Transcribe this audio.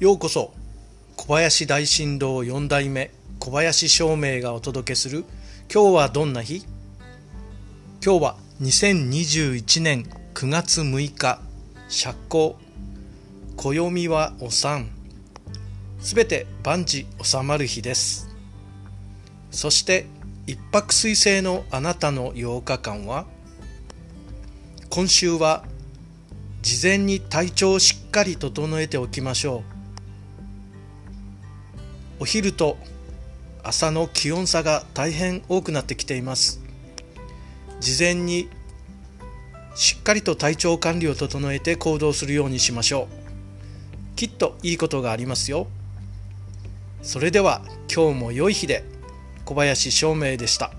ようこそ小林大震動4代目小林照明がお届けする今日はどんな日？今日は2021年9月6日釈光。暦はお産すべて万事収まる日です。そして一泊水星のあなたの8日間は今週は事前に体調をしっかり整えておきましょう。お昼と朝の気温差が大変多くなってきています。事前にしっかりと体調管理を整えて行動するようにしましょう。きっといいことがありますよ。それでは今日も良い日で。小林照明でした。